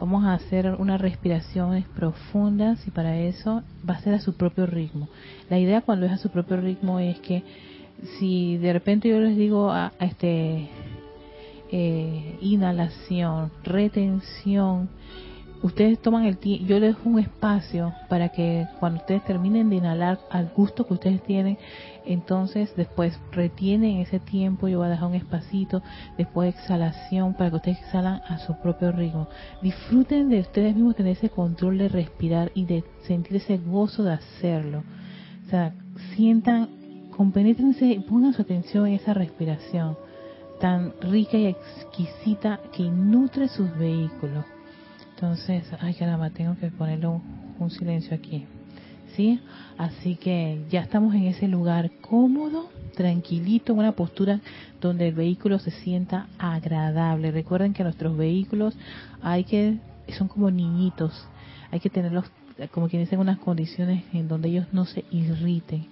Vamos a hacer unas respiraciones profundas y para eso va a ser a su propio ritmo. La idea cuando es a su propio ritmo es que si de repente yo les digo a, este eh, inhalación, retención, ustedes toman el tiempo, yo les dejo un espacio para que cuando ustedes terminen de inhalar al gusto que ustedes tienen, entonces después retienen ese tiempo, yo voy a dejar un espacito, después exhalación para que ustedes exhalan a su propio ritmo. Disfruten de ustedes mismos tener ese control de respirar y de sentir ese gozo de hacerlo. O sea, sientan, compenetrense y pongan su atención en esa respiración tan rica y exquisita que nutre sus vehículos entonces, ay caramba, tengo que ponerle un, silencio aquí. ¿Sí? Así que ya estamos en ese lugar cómodo, tranquilito, en una postura donde el vehículo se sienta agradable. Recuerden que nuestros vehículos hay que, son como niñitos, hay que tenerlos, como quien dice, en unas condiciones en donde ellos no se irriten.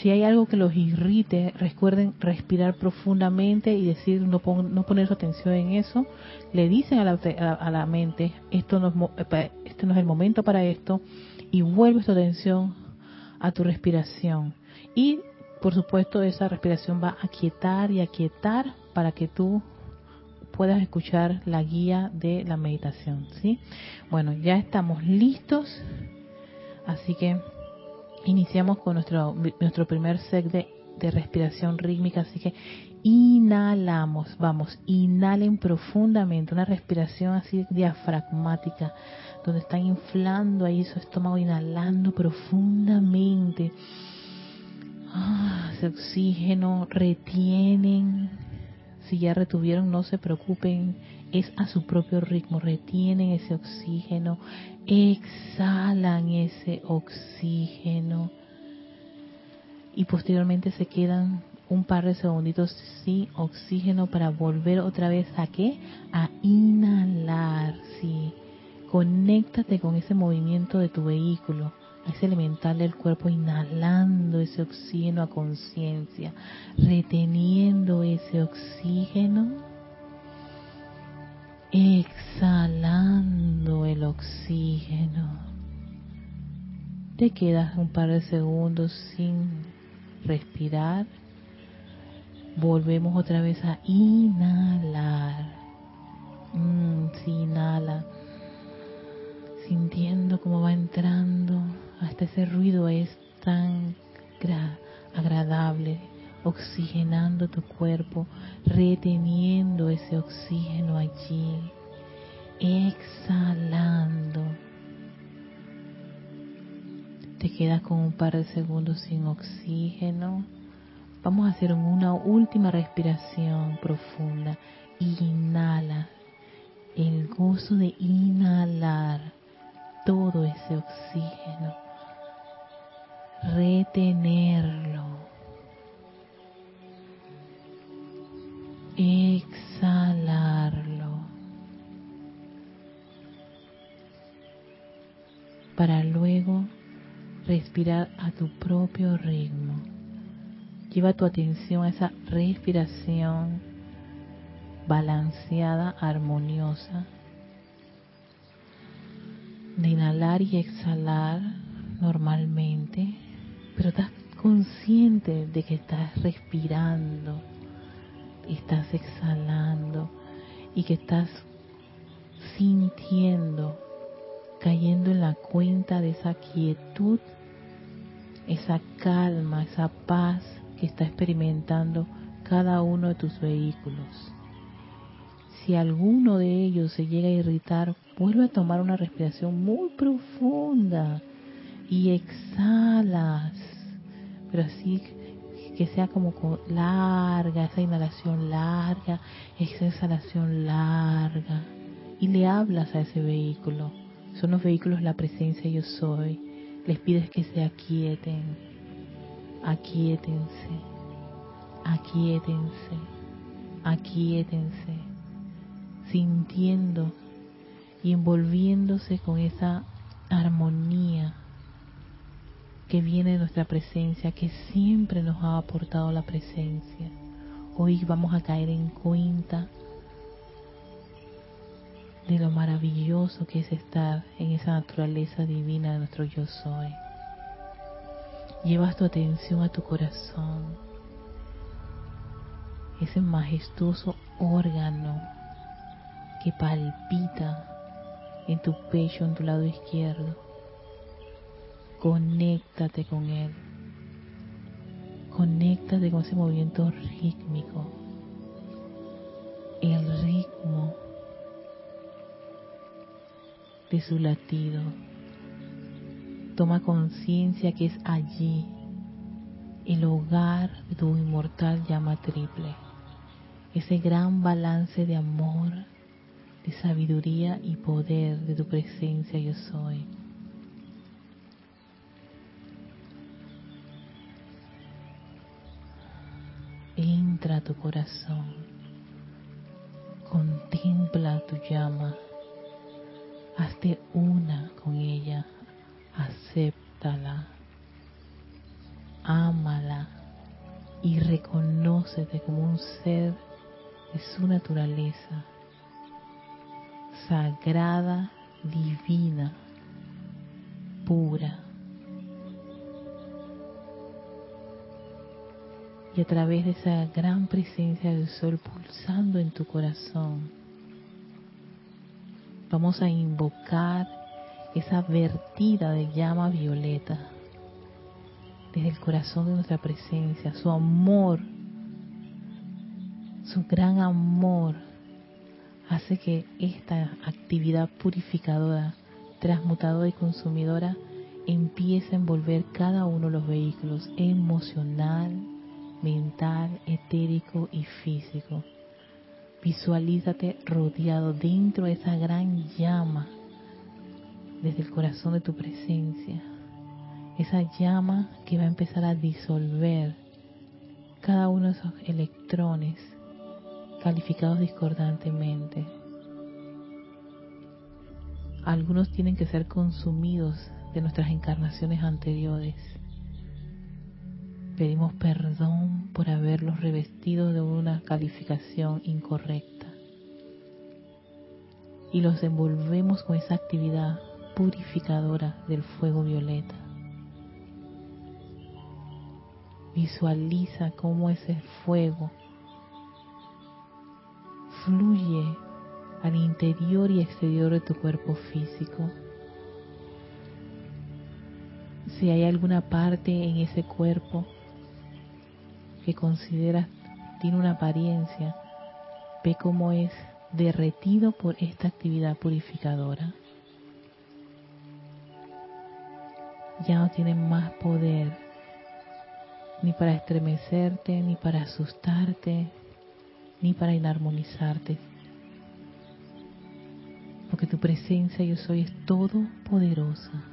Si hay algo que los irrite, recuerden respirar profundamente y decir, no, no poner su atención en eso. Le dicen a la, mente, esto no, es, este no es el momento para esto, y vuelves tu atención a tu respiración. Y, por supuesto, esa respiración va a quietar y a quietar para que tú puedas escuchar la guía de la meditación, ¿sí? Bueno, ya estamos listos, así que Iniciamos con nuestro, nuestro primer set de, de respiración rítmica, así que inhalamos, vamos, inhalen profundamente, una respiración así diafragmática, donde están inflando ahí su estómago, inhalando profundamente. Ah, ese oxígeno retienen. Si ya retuvieron, no se preocupen, es a su propio ritmo. Retienen ese oxígeno, exhalan ese oxígeno y posteriormente se quedan un par de segunditos sin oxígeno para volver otra vez a qué? A inhalar, sí. Conéctate con ese movimiento de tu vehículo, ese elemental del cuerpo, inhalando ese oxígeno a conciencia, reteniendo ese oxígeno exhalando el oxígeno. Te quedas un par de segundos sin respirar. Volvemos otra vez a inhalar. Mm, inhala. Sintiendo cómo va entrando. Hasta ese ruido es tan agradable oxigenando tu cuerpo, reteniendo ese oxígeno allí, exhalando. Te quedas con un par de segundos sin oxígeno. Vamos a hacer una última respiración profunda. Inhala. El gozo de inhalar todo ese oxígeno. Retenerlo exhalarlo. Para luego respirar a tu propio ritmo. Lleva tu atención a esa respiración balanceada, armoniosa, de inhalar y exhalar normalmente, pero estás consciente de que estás respirando estás exhalando y que estás sintiendo, cayendo en la cuenta de esa quietud, esa calma, esa paz que está experimentando cada uno de tus vehículos. Si alguno de ellos se llega a irritar, vuelve a tomar una respiración muy profunda y exhalas, pero así que sea como larga, esa inhalación larga, esa exhalación larga. Y le hablas a ese vehículo. Son los vehículos la presencia yo soy. Les pides que se aquieten. Aquietense. Aquietense. Aquietense. Sintiendo y envolviéndose con esa armonía que viene de nuestra presencia, que siempre nos ha aportado la presencia. Hoy vamos a caer en cuenta de lo maravilloso que es estar en esa naturaleza divina de nuestro yo soy. Llevas tu atención a tu corazón, ese majestuoso órgano que palpita en tu pecho, en tu lado izquierdo. Conéctate con él. Conéctate con ese movimiento rítmico. El ritmo de su latido. Toma conciencia que es allí el hogar de tu inmortal llama triple. Ese gran balance de amor, de sabiduría y poder de tu presencia yo soy. Entra a tu corazón, contempla tu llama, hazte una con ella, acéptala, ámala y reconócete como un ser de su naturaleza sagrada, divina, pura. Y a través de esa gran presencia del sol pulsando en tu corazón, vamos a invocar esa vertida de llama violeta desde el corazón de nuestra presencia, su amor, su gran amor hace que esta actividad purificadora, transmutadora y consumidora empiece a envolver cada uno de los vehículos emocional, mental, etérico y físico. Visualízate rodeado dentro de esa gran llama desde el corazón de tu presencia. Esa llama que va a empezar a disolver cada uno de esos electrones calificados discordantemente. Algunos tienen que ser consumidos de nuestras encarnaciones anteriores. Pedimos perdón por haberlos revestido de una calificación incorrecta. Y los envolvemos con esa actividad purificadora del fuego violeta. Visualiza cómo ese fuego fluye al interior y exterior de tu cuerpo físico. Si hay alguna parte en ese cuerpo que consideras tiene una apariencia, ve cómo es derretido por esta actividad purificadora. Ya no tiene más poder ni para estremecerte, ni para asustarte, ni para inarmonizarte. Porque tu presencia yo soy es todopoderosa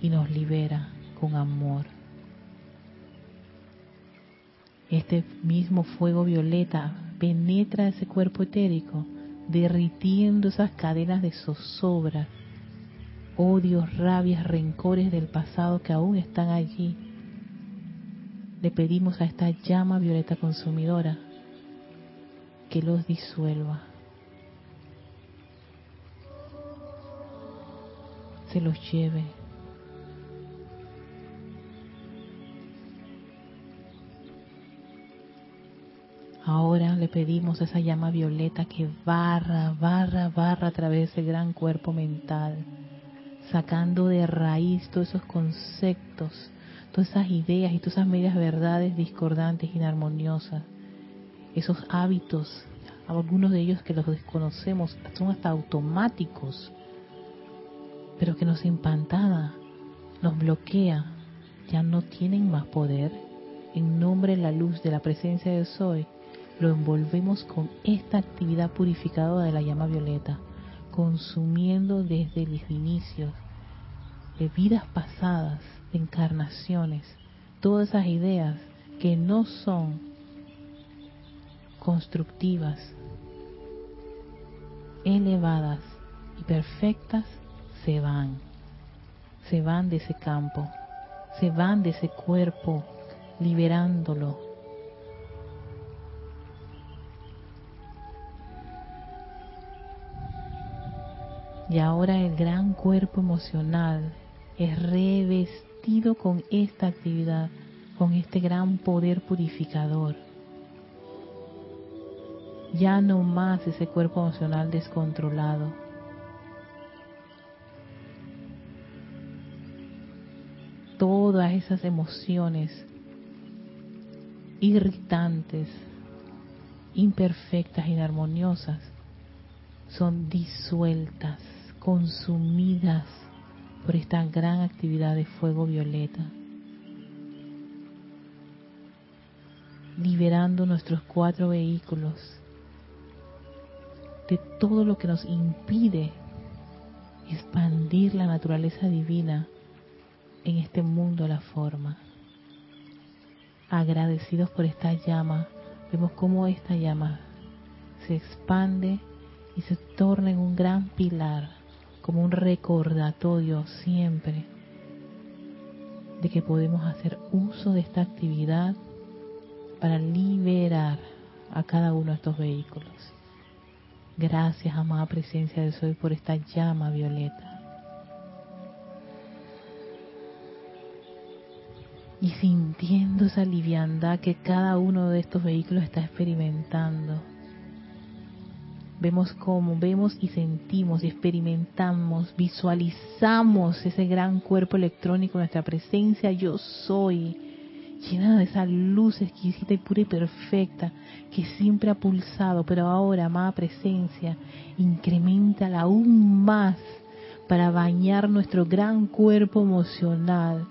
y nos libera con amor. Este mismo fuego violeta penetra ese cuerpo etérico, derritiendo esas cadenas de zozobra, odios, rabias, rencores del pasado que aún están allí. Le pedimos a esta llama violeta consumidora que los disuelva. Se los lleve. Ahora le pedimos esa llama violeta que barra, barra, barra a través de ese gran cuerpo mental, sacando de raíz todos esos conceptos, todas esas ideas y todas esas medias verdades discordantes, inarmoniosas esos hábitos, algunos de ellos que los desconocemos, son hasta automáticos, pero que nos empantada, nos bloquea, ya no tienen más poder. En nombre de la luz de la presencia de Soy, lo envolvemos con esta actividad purificadora de la llama violeta, consumiendo desde los inicios de vidas pasadas, de encarnaciones, todas esas ideas que no son constructivas, elevadas y perfectas se van, se van de ese campo, se van de ese cuerpo, liberándolo. Y ahora el gran cuerpo emocional es revestido con esta actividad, con este gran poder purificador. Ya no más ese cuerpo emocional descontrolado. Todas esas emociones irritantes, imperfectas, inarmoniosas, son disueltas, consumidas por esta gran actividad de fuego violeta, liberando nuestros cuatro vehículos de todo lo que nos impide expandir la naturaleza divina en este mundo de la forma. Agradecidos por esta llama, vemos cómo esta llama se expande y se torna en un gran pilar, como un recordatorio siempre de que podemos hacer uso de esta actividad para liberar a cada uno de estos vehículos. Gracias, amada presencia de Soy, por esta llama violeta. Y sintiendo esa liviandad que cada uno de estos vehículos está experimentando. Vemos cómo, vemos y sentimos y experimentamos, visualizamos ese gran cuerpo electrónico, nuestra presencia, yo soy llenada de esa luz exquisita y pura y perfecta que siempre ha pulsado, pero ahora, amada presencia, incrementala aún más para bañar nuestro gran cuerpo emocional.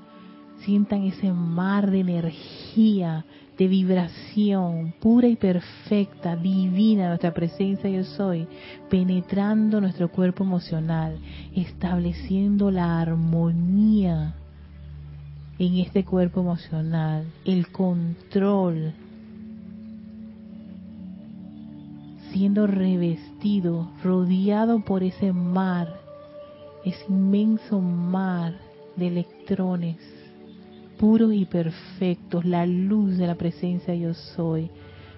Sientan ese mar de energía, de vibración pura y perfecta, divina, nuestra presencia yo soy, penetrando nuestro cuerpo emocional, estableciendo la armonía en este cuerpo emocional, el control, siendo revestido, rodeado por ese mar, ese inmenso mar de electrones puros y perfectos, la luz de la presencia yo soy,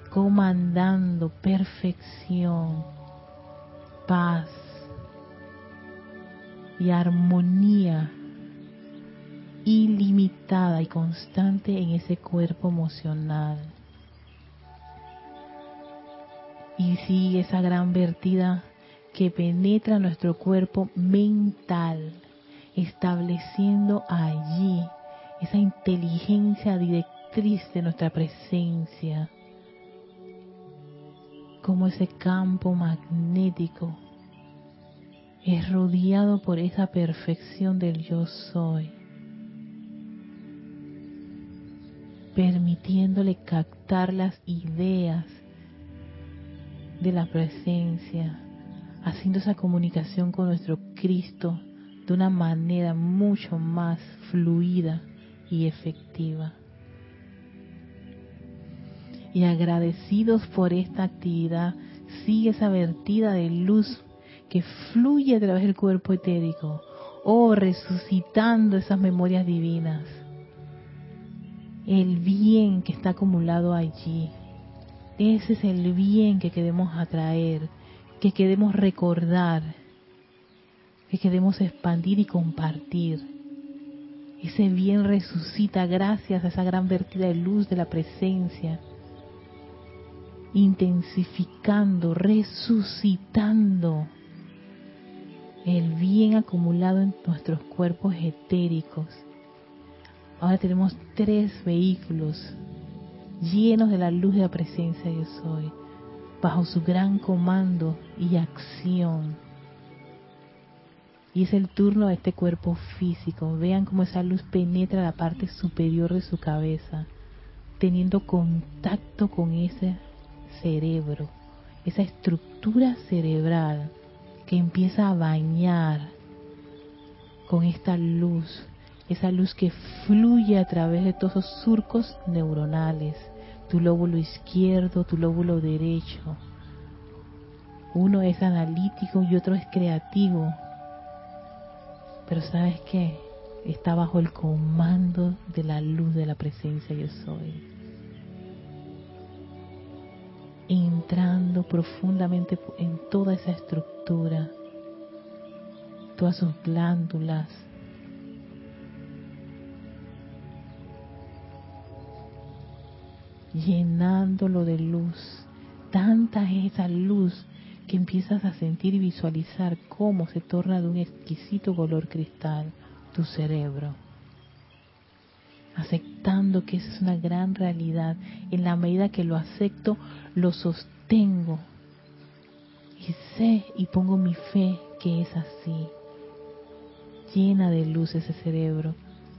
comandando perfección, paz y armonía ilimitada y constante en ese cuerpo emocional. Y sigue esa gran vertida que penetra nuestro cuerpo mental, estableciendo allí esa inteligencia directriz de nuestra presencia, como ese campo magnético es rodeado por esa perfección del yo soy. permitiéndole captar las ideas de la presencia, haciendo esa comunicación con nuestro Cristo de una manera mucho más fluida y efectiva. Y agradecidos por esta actividad, sigue esa vertida de luz que fluye a través del cuerpo etérico, oh, resucitando esas memorias divinas el bien que está acumulado allí. Ese es el bien que queremos atraer, que queremos recordar, que queremos expandir y compartir. Ese bien resucita gracias a esa gran vertida de luz de la presencia, intensificando, resucitando el bien acumulado en nuestros cuerpos etéricos Ahora tenemos tres vehículos llenos de la luz de la presencia yo soy, bajo su gran comando y acción. Y es el turno de este cuerpo físico. Vean cómo esa luz penetra la parte superior de su cabeza, teniendo contacto con ese cerebro, esa estructura cerebral que empieza a bañar con esta luz esa luz que fluye a través de todos esos surcos neuronales, tu lóbulo izquierdo, tu lóbulo derecho. Uno es analítico y otro es creativo. Pero sabes qué? Está bajo el comando de la luz de la presencia yo soy. Entrando profundamente en toda esa estructura todas sus glándulas. llenándolo de luz. Tanta es esa luz que empiezas a sentir y visualizar cómo se torna de un exquisito color cristal tu cerebro. Aceptando que esa es una gran realidad. En la medida que lo acepto, lo sostengo. Y sé y pongo mi fe que es así. Llena de luz ese cerebro.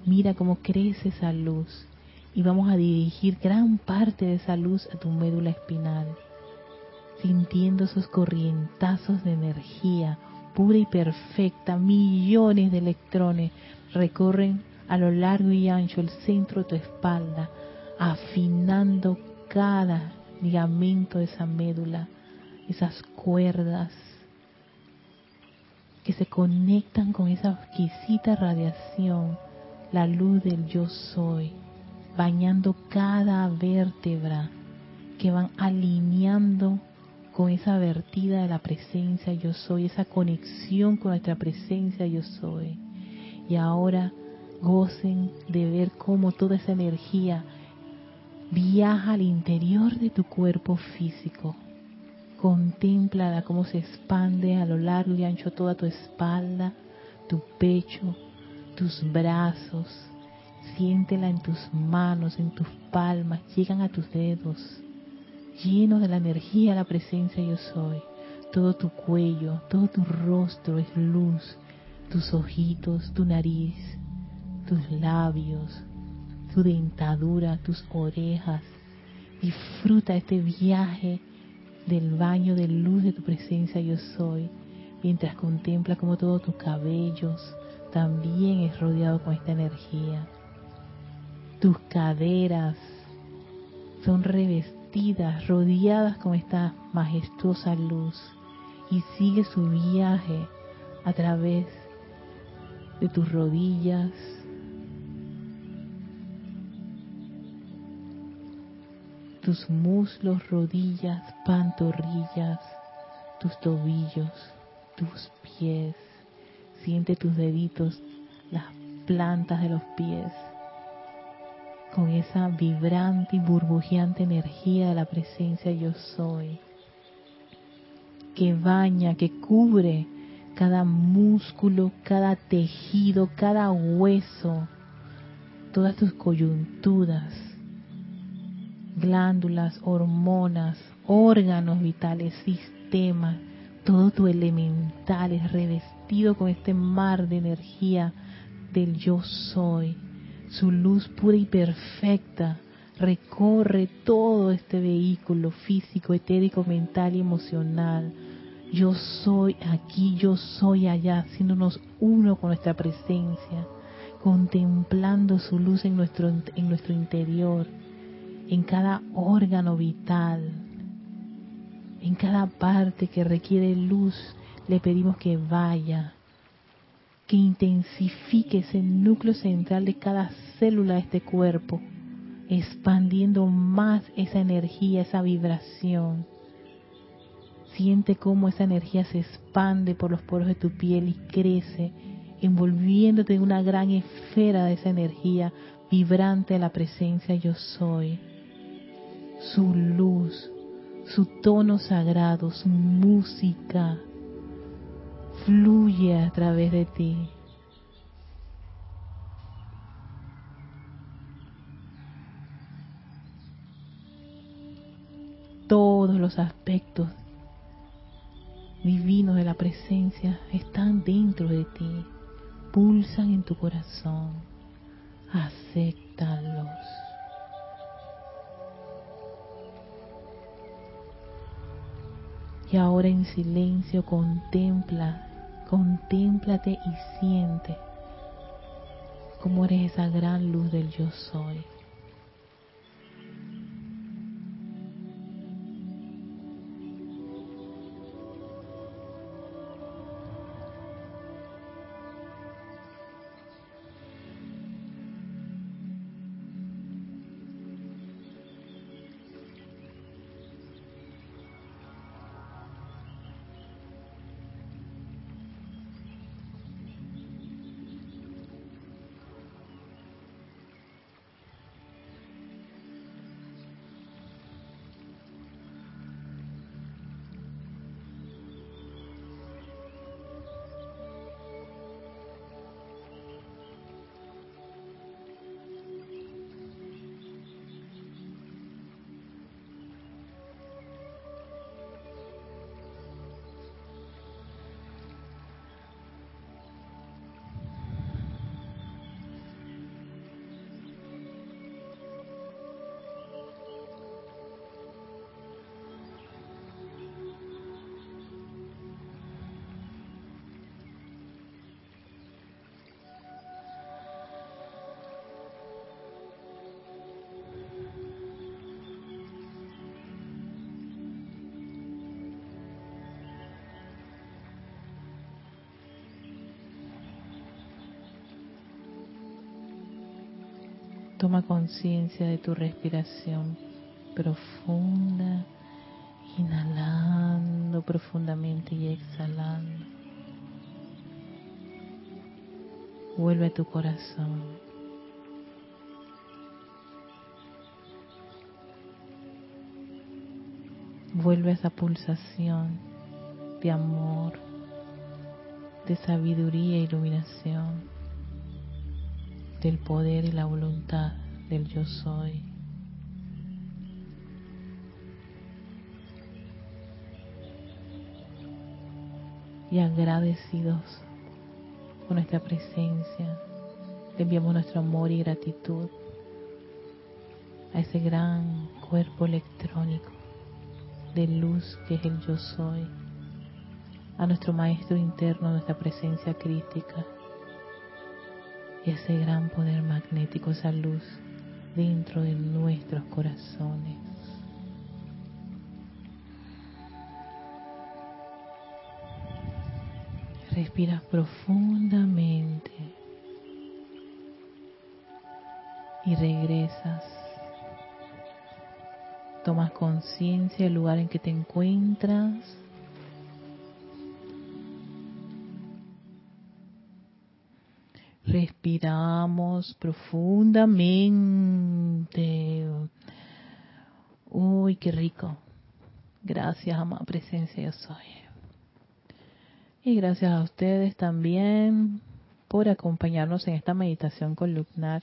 Mira cómo crece esa luz. Y vamos a dirigir gran parte de esa luz a tu médula espinal sintiendo esos corrientazos de energía pura y perfecta, millones de electrones recorren a lo largo y ancho el centro de tu espalda, afinando cada ligamento de esa médula, esas cuerdas que se conectan con esa exquisita radiación, la luz del yo soy, bañando cada vértebra, que van alineando con esa vertida de la presencia yo soy, esa conexión con nuestra presencia yo soy. Y ahora gocen de ver cómo toda esa energía viaja al interior de tu cuerpo físico. Contémplala cómo se expande a lo largo y ancho toda tu espalda, tu pecho, tus brazos. Siéntela en tus manos, en tus palmas, llegan a tus dedos lleno de la energía, la presencia yo soy. Todo tu cuello, todo tu rostro es luz, tus ojitos, tu nariz, tus labios, tu dentadura, tus orejas. Disfruta este viaje del baño de luz de tu presencia yo soy, mientras contempla como todos tus cabellos también es rodeado con esta energía. Tus caderas son revestidas rodeadas con esta majestuosa luz y sigue su viaje a través de tus rodillas, tus muslos, rodillas, pantorrillas, tus tobillos, tus pies. Siente tus deditos, las plantas de los pies con esa vibrante y burbujeante energía de la presencia yo soy, que baña, que cubre cada músculo, cada tejido, cada hueso, todas tus coyunturas, glándulas, hormonas, órganos vitales, sistemas, todo tu elemental es revestido con este mar de energía del yo soy su luz pura y perfecta recorre todo este vehículo físico, etérico, mental y emocional. Yo soy aquí, yo soy allá, haciéndonos uno con nuestra presencia, contemplando su luz en nuestro, en nuestro interior, en cada órgano vital, en cada parte que requiere luz, le pedimos que vaya, que intensifique ese núcleo central de cada célula de este cuerpo, expandiendo más esa energía, esa vibración. Siente cómo esa energía se expande por los poros de tu piel y crece, envolviéndote en una gran esfera de esa energía vibrante de la presencia yo soy. Su luz, su tono sagrado, su música, fluye a través de ti. Todos los aspectos divinos de la presencia están dentro de ti, pulsan en tu corazón. Acéptalos. Y ahora en silencio contempla Contémplate y siente cómo eres esa gran luz del yo soy. Toma conciencia de tu respiración profunda, inhalando profundamente y exhalando. Vuelve a tu corazón. Vuelve a esa pulsación de amor, de sabiduría e iluminación, del poder y la voluntad del yo soy. Y agradecidos con nuestra presencia, le enviamos nuestro amor y gratitud a ese gran cuerpo electrónico de luz que es el yo soy, a nuestro maestro interno, nuestra presencia crítica ese gran poder magnético, esa luz dentro de nuestros corazones. Respiras profundamente y regresas. Tomas conciencia del lugar en que te encuentras. Respiramos profundamente. Uy, qué rico. Gracias, amada presencia, yo soy. Y gracias a ustedes también por acompañarnos en esta meditación columnar.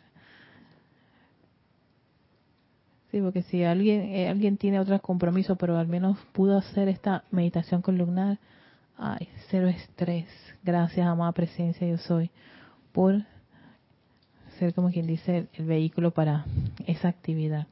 Sí, porque si alguien eh, alguien tiene otro compromiso, pero al menos pudo hacer esta meditación columnar, ay, cero estrés. Gracias, amada presencia, yo soy, por ser como quien dice el vehículo para esa actividad.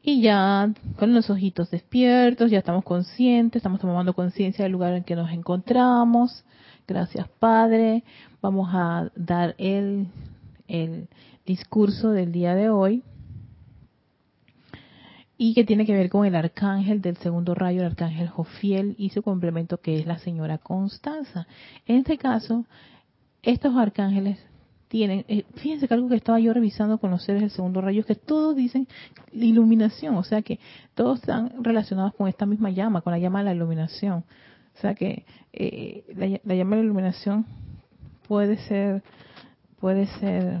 Y ya con los ojitos despiertos, ya estamos conscientes, estamos tomando conciencia del lugar en que nos encontramos. Gracias Padre. Vamos a dar el, el discurso del día de hoy y que tiene que ver con el arcángel del segundo rayo, el arcángel Jofiel y su complemento que es la señora Constanza. En este caso, estos arcángeles tienen, eh, fíjense que algo que estaba yo revisando con los seres del segundo rayo es que todos dicen iluminación, o sea que todos están relacionados con esta misma llama, con la llama de la iluminación. O sea que eh, la, llama de la iluminación puede ser, puede ser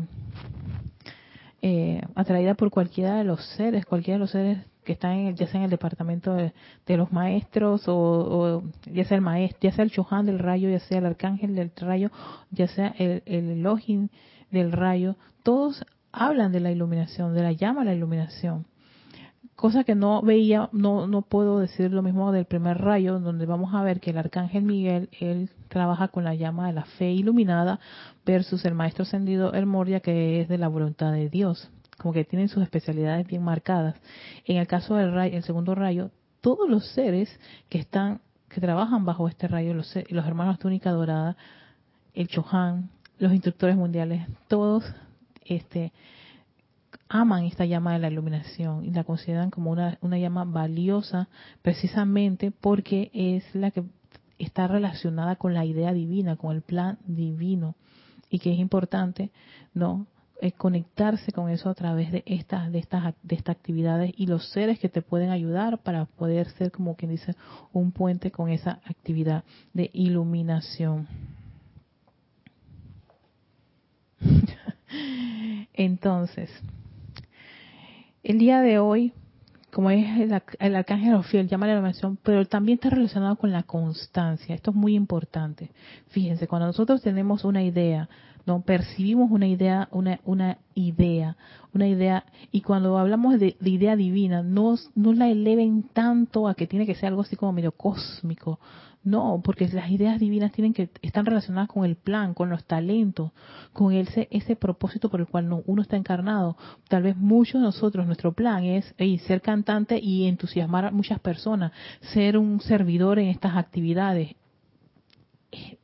eh, atraída por cualquiera de los seres, cualquiera de los seres que están en, ya sea en el departamento de, los maestros o, ya sea el maestro, ya sea el Chohan del rayo, ya sea el arcángel del rayo, ya sea el, el del rayo, todos hablan de la iluminación, de la llama a la iluminación. Cosa que no veía, no, no puedo decir lo mismo del primer rayo, donde vamos a ver que el arcángel Miguel, él trabaja con la llama de la fe iluminada versus el maestro ascendido El Moria, que es de la voluntad de Dios como que tienen sus especialidades bien marcadas. En el caso del rayo, el segundo rayo, todos los seres que están, que trabajan bajo este rayo, los, los hermanos túnica dorada, el Chohan, los instructores mundiales, todos este, aman esta llama de la iluminación y la consideran como una, una llama valiosa precisamente porque es la que está relacionada con la idea divina, con el plan divino y que es importante, ¿no? conectarse con eso a través de estas de estas de estas actividades y los seres que te pueden ayudar para poder ser como quien dice un puente con esa actividad de iluminación. Entonces, el día de hoy, como es el, el arcángel fiel, llama la iluminación, pero también está relacionado con la constancia. Esto es muy importante. Fíjense, cuando nosotros tenemos una idea, no percibimos una idea, una, una idea, una idea, y cuando hablamos de, idea divina, no, no la eleven tanto a que tiene que ser algo así como medio cósmico, no, porque las ideas divinas tienen que están relacionadas con el plan, con los talentos, con ese ese propósito por el cual uno está encarnado. Tal vez muchos de nosotros nuestro plan es ser cantante y entusiasmar a muchas personas, ser un servidor en estas actividades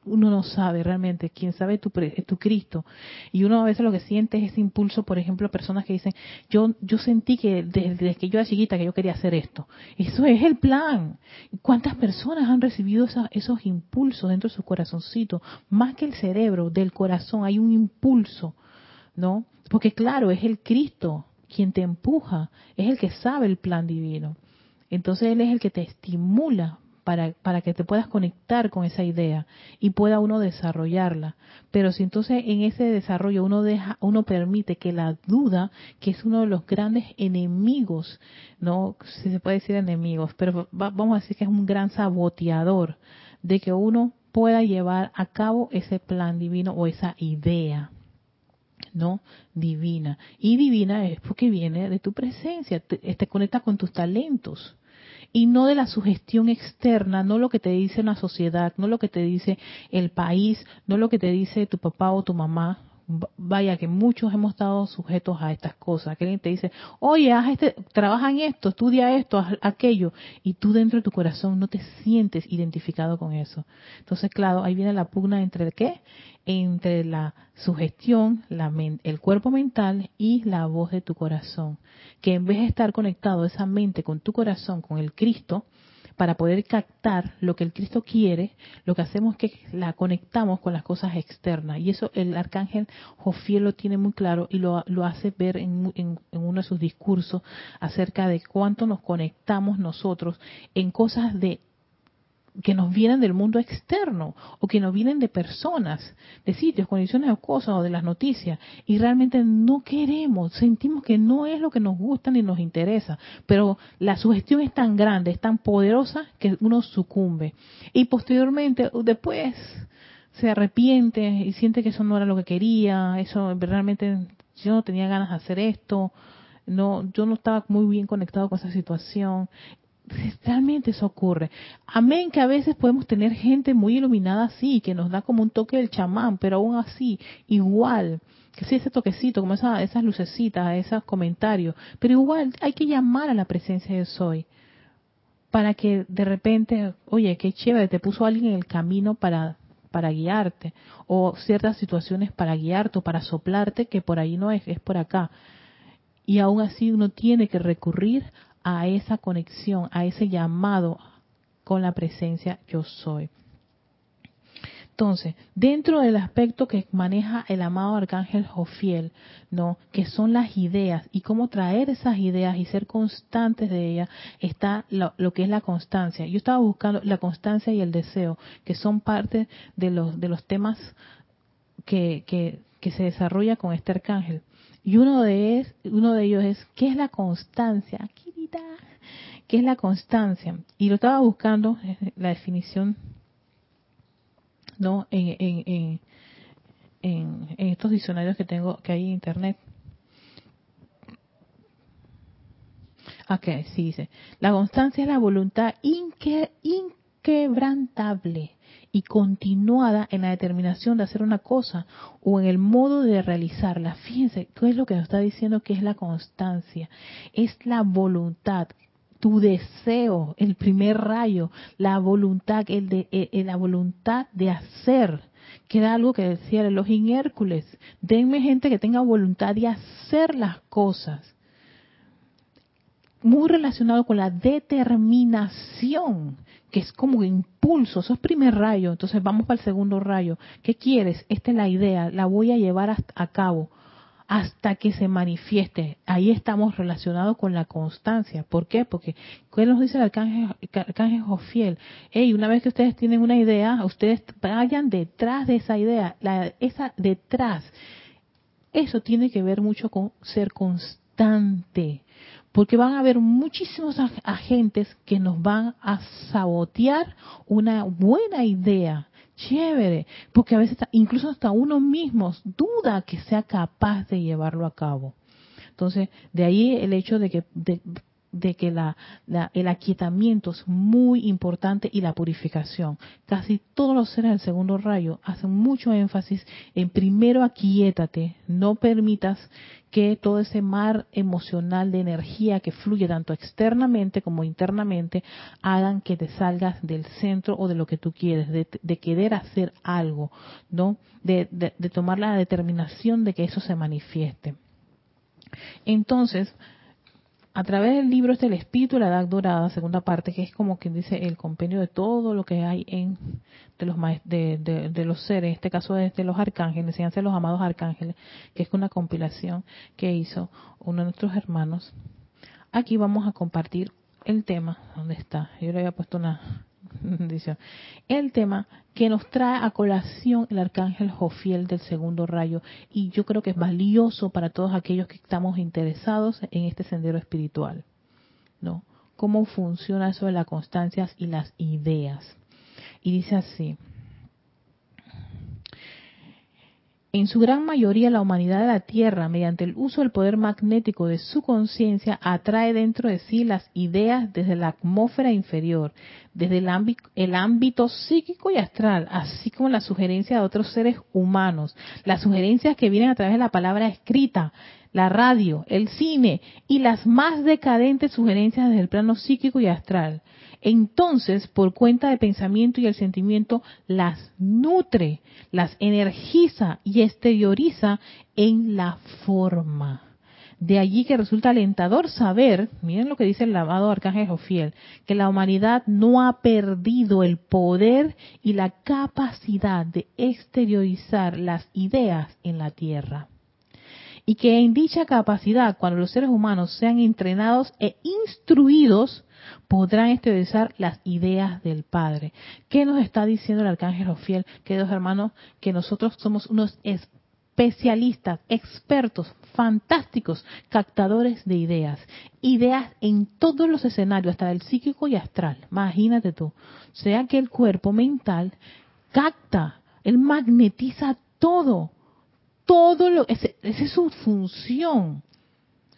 uno no sabe realmente, quien sabe tu, tu Cristo. Y uno a veces lo que siente es ese impulso, por ejemplo, personas que dicen, yo, yo sentí que desde, que yo era chiquita que yo quería hacer esto. Eso es el plan. ¿Cuántas personas han recibido esos impulsos dentro de su corazoncito? Más que el cerebro, del corazón hay un impulso, ¿no? Porque claro, es el Cristo quien te empuja, es el que sabe el plan divino. Entonces Él es el que te estimula para, para que te puedas conectar con esa idea y pueda uno desarrollarla. Pero si entonces en ese desarrollo uno deja, uno permite que la duda, que es uno de los grandes enemigos, no si se puede decir enemigos, pero vamos a decir que es un gran saboteador de que uno pueda llevar a cabo ese plan divino o esa idea. ¿no? Divina. Y divina es porque viene de tu presencia, te, te con tus talentos y no de la sugestión externa, no lo que te dice una sociedad, no lo que te dice el país, no lo que te dice tu papá o tu mamá, vaya que muchos hemos estado sujetos a estas cosas, que alguien te dice, oye, haz este, trabaja en esto, estudia esto, haz aquello, y tú dentro de tu corazón no te sientes identificado con eso. Entonces, claro, ahí viene la pugna entre el qué, entre la sugestión, la el cuerpo mental y la voz de tu corazón, que en vez de estar conectado esa mente con tu corazón, con el Cristo, para poder captar lo que el Cristo quiere, lo que hacemos es que la conectamos con las cosas externas. Y eso el arcángel Jofiel lo tiene muy claro y lo, hace ver en, en, uno de sus discursos acerca de cuánto nos conectamos nosotros en cosas de que nos vienen del mundo externo o que nos vienen de personas, de sitios, condiciones o cosas o de las noticias y realmente no queremos, sentimos que no es lo que nos gusta ni nos interesa, pero la sugestión es tan grande, es tan poderosa que uno sucumbe. Y posteriormente después se arrepiente y siente que eso no era lo que quería, eso realmente yo no tenía ganas de hacer esto, no, yo no estaba muy bien conectado con esa situación realmente eso ocurre. Amén que a veces podemos tener gente muy iluminada así, que nos da como un toque del chamán, pero aún así, igual, que sí ese toquecito, como esa, esas lucecitas, esos comentarios, pero igual hay que llamar a la presencia de soy para que de repente, oye, qué chévere, te puso alguien en el camino para para guiarte o ciertas situaciones para guiarte o para soplarte que por ahí no es, es por acá. Y aún así uno tiene que recurrir a esa conexión, a ese llamado con la presencia yo soy. Entonces, dentro del aspecto que maneja el amado arcángel Jofiel, ¿no? que son las ideas y cómo traer esas ideas y ser constantes de ellas, está lo, que es la constancia. Yo estaba buscando la constancia y el deseo, que son parte de los, de los temas que, que, que se desarrolla con este arcángel. Y uno de, es, uno de ellos es, ¿qué es la constancia? ¿Qué es la constancia? Y lo estaba buscando, eh, la definición, ¿no? En, en, en, en estos diccionarios que tengo, que hay en internet. Ok, sí dice. La constancia es la voluntad inquebrantable y continuada en la determinación de hacer una cosa o en el modo de realizarla. Fíjense, ¿qué es lo que nos está diciendo que es la constancia? Es la voluntad, tu deseo, el primer rayo, la voluntad, el de, eh, eh, la voluntad de hacer, que era algo que decía el Elohim Hércules. Denme gente que tenga voluntad de hacer las cosas. Muy relacionado con la determinación que es como impulso, eso es primer rayo, entonces vamos para el segundo rayo. ¿Qué quieres? Esta es la idea, la voy a llevar a cabo hasta que se manifieste. Ahí estamos relacionados con la constancia. ¿Por qué? Porque, ¿qué nos dice el arcángel, arcángel Jofiel? Hey, una vez que ustedes tienen una idea, ustedes vayan detrás de esa idea, la, esa detrás. Eso tiene que ver mucho con ser constante porque van a haber muchísimos agentes que nos van a sabotear una buena idea. Chévere, porque a veces incluso hasta uno mismo duda que sea capaz de llevarlo a cabo. Entonces, de ahí el hecho de que que la, el aquietamiento es muy importante y la purificación. Casi todos los seres del segundo rayo hacen mucho énfasis en primero aquietate, no permitas que todo ese mar emocional de energía que fluye tanto externamente como internamente hagan que te salgas del centro o de lo que tú quieres, de, querer hacer algo, ¿no? De, de tomar la determinación de que eso se manifieste. Entonces, a través del libro este El Espíritu de la Edad Dorada, segunda parte, que es como quien dice el compendio de todo lo que hay en de los de, de, los seres, en este caso es de los arcángeles, enseñanza de los amados arcángeles, que es una compilación que hizo uno de nuestros hermanos. Aquí vamos a compartir el tema, ¿dónde está? Yo le había puesto una dice, el tema que nos trae a colación el arcángel Jofiel del segundo rayo y yo creo que es valioso para todos aquellos que estamos interesados en este sendero espiritual. ¿No? ¿Cómo funciona eso de las constancias y las ideas? Y dice así, En su gran mayoría la humanidad de la Tierra, mediante el uso del poder magnético de su conciencia, atrae dentro de sí las ideas desde la atmósfera inferior, desde el ámbito, psíquico y astral, así como la sugerencia de otros seres humanos, las sugerencias que vienen a través de la palabra escrita, la radio, el cine y las más decadentes sugerencias desde el plano psíquico y astral entonces por cuenta del pensamiento y el sentimiento las nutre, las energiza y exterioriza en la forma. De allí que resulta alentador saber, miren lo que dice el lavado arcángel Jofiel, que la humanidad no ha perdido el poder y la capacidad de exteriorizar las ideas en la tierra. Y que en dicha capacidad, cuando los seres humanos sean entrenados e instruidos, podrán exteriorizar las ideas del Padre. ¿Qué nos está diciendo el Arcángel Ofiel, queridos hermanos? Que nosotros somos unos especialistas, expertos, fantásticos captadores de ideas. Ideas en todos los escenarios, hasta el psíquico y astral. Imagínate tú. O sea que el cuerpo mental capta, él magnetiza todo. Todo lo, esa es su función.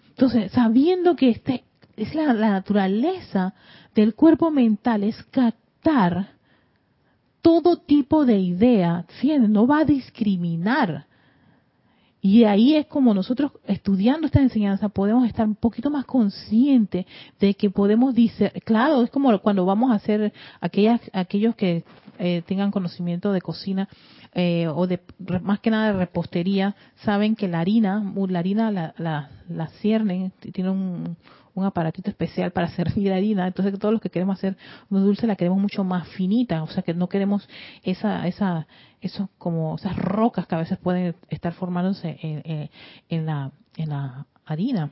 Entonces, sabiendo que este es la, naturaleza del cuerpo mental, es captar todo tipo de idea, no va a discriminar. Y ahí es como nosotros estudiando esta enseñanza podemos estar un poquito más conscientes de que podemos decir, claro, es como cuando vamos a hacer aquellas, aquellos que eh, tengan conocimiento de cocina eh, o de más que nada de repostería, saben que la harina, la harina la, la, la ciernen, tiene un, un aparatito especial para servir harina. Entonces todos los que queremos hacer un dulce la queremos mucho más finita, o sea que no queremos esa, esa, eso como esas rocas que a veces pueden estar formándose en la, en la harina.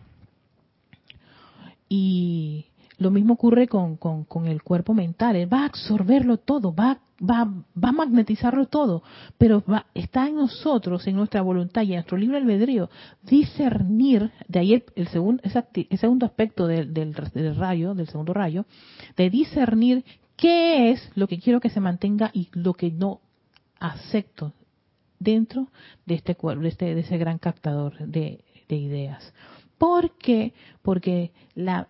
Y lo mismo ocurre con, con, el cuerpo mental. Él va a absorberlo todo, va, va, va a magnetizarlo todo, pero va, está en nosotros, en nuestra voluntad y en nuestro libre albedrío, discernir, de ahí el, el, segundo, el segundo aspecto del, del, rayo, del segundo rayo, de discernir qué es lo que quiero que se mantenga y lo que no acepto dentro de este cuerpo, de, este, de ese gran captador de, de ideas. ¿Por qué? Porque la,